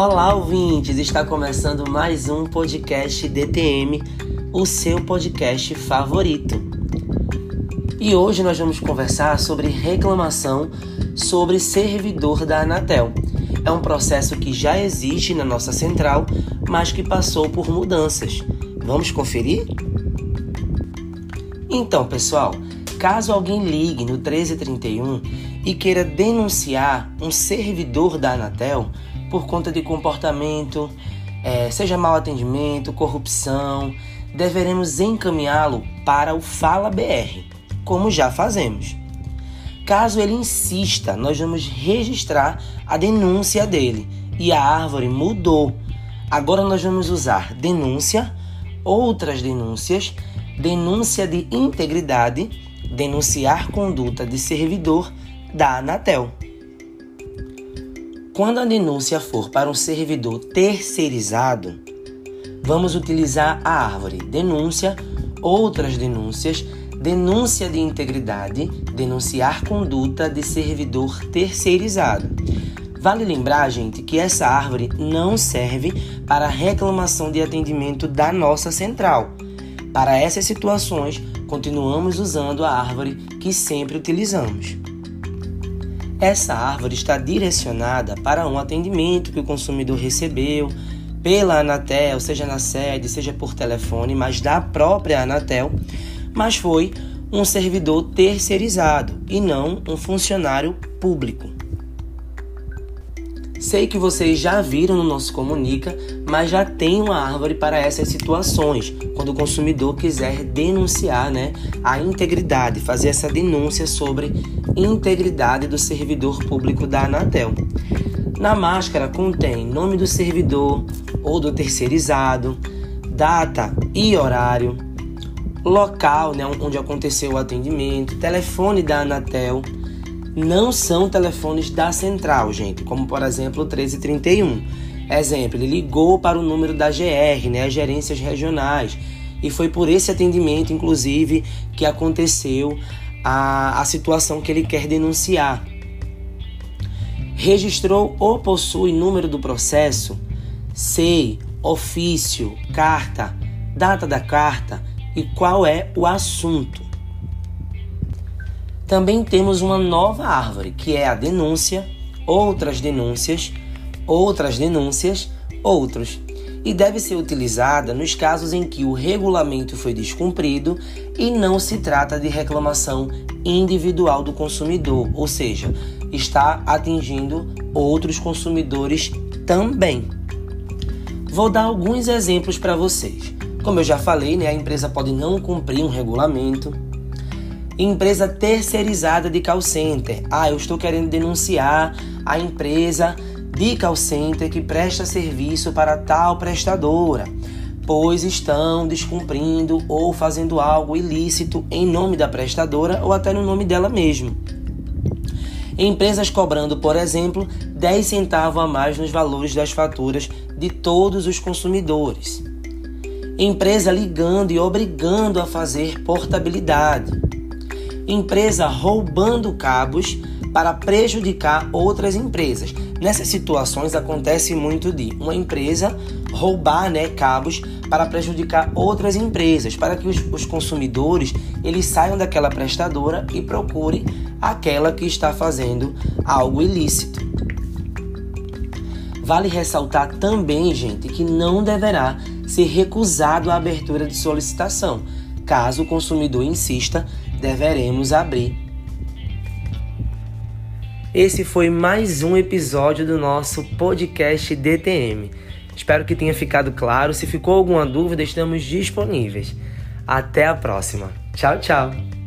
Olá, ouvintes! Está começando mais um podcast DTM, o seu podcast favorito. E hoje nós vamos conversar sobre reclamação sobre servidor da Anatel. É um processo que já existe na nossa central, mas que passou por mudanças. Vamos conferir? Então, pessoal, caso alguém ligue no 1331 e queira denunciar um servidor da Anatel por conta de comportamento, é, seja mau atendimento, corrupção, deveremos encaminhá-lo para o Fala BR, como já fazemos. Caso ele insista, nós vamos registrar a denúncia dele e a árvore mudou. Agora nós vamos usar denúncia, outras denúncias, denúncia de integridade, denunciar conduta de servidor da Anatel. Quando a denúncia for para um servidor terceirizado, vamos utilizar a árvore denúncia, outras denúncias, denúncia de integridade, denunciar conduta de servidor terceirizado. Vale lembrar, gente, que essa árvore não serve para reclamação de atendimento da nossa central. Para essas situações, continuamos usando a árvore que sempre utilizamos. Essa árvore está direcionada para um atendimento que o consumidor recebeu pela Anatel, seja na sede, seja por telefone, mas da própria Anatel, mas foi um servidor terceirizado e não um funcionário público. Sei que vocês já viram no nosso Comunica, mas já tem uma árvore para essas situações, quando o consumidor quiser denunciar né, a integridade, fazer essa denúncia sobre integridade do servidor público da Anatel. Na máscara contém nome do servidor ou do terceirizado, data e horário, local né, onde aconteceu o atendimento, telefone da Anatel não são telefones da central, gente, como por exemplo o 1331. Exemplo, ele ligou para o número da GR, né, as gerências regionais, e foi por esse atendimento, inclusive, que aconteceu a, a situação que ele quer denunciar. Registrou ou possui número do processo, SEI, ofício, carta, data da carta e qual é o assunto. Também temos uma nova árvore, que é a denúncia, outras denúncias, outras denúncias, outros, e deve ser utilizada nos casos em que o regulamento foi descumprido e não se trata de reclamação individual do consumidor, ou seja, está atingindo outros consumidores também. Vou dar alguns exemplos para vocês. Como eu já falei, né, a empresa pode não cumprir um regulamento, Empresa terceirizada de call center. Ah, eu estou querendo denunciar a empresa de call center que presta serviço para tal prestadora, pois estão descumprindo ou fazendo algo ilícito em nome da prestadora ou até no nome dela mesmo. Empresas cobrando, por exemplo, 10 centavos a mais nos valores das faturas de todos os consumidores. Empresa ligando e obrigando a fazer portabilidade empresa roubando cabos para prejudicar outras empresas. Nessas situações acontece muito de uma empresa roubar né, cabos para prejudicar outras empresas, para que os, os consumidores eles saiam daquela prestadora e procurem aquela que está fazendo algo ilícito. Vale ressaltar também, gente, que não deverá ser recusado a abertura de solicitação, caso o consumidor insista deveremos abrir. Esse foi mais um episódio do nosso podcast DTM. Espero que tenha ficado claro. Se ficou alguma dúvida, estamos disponíveis. Até a próxima. Tchau, tchau.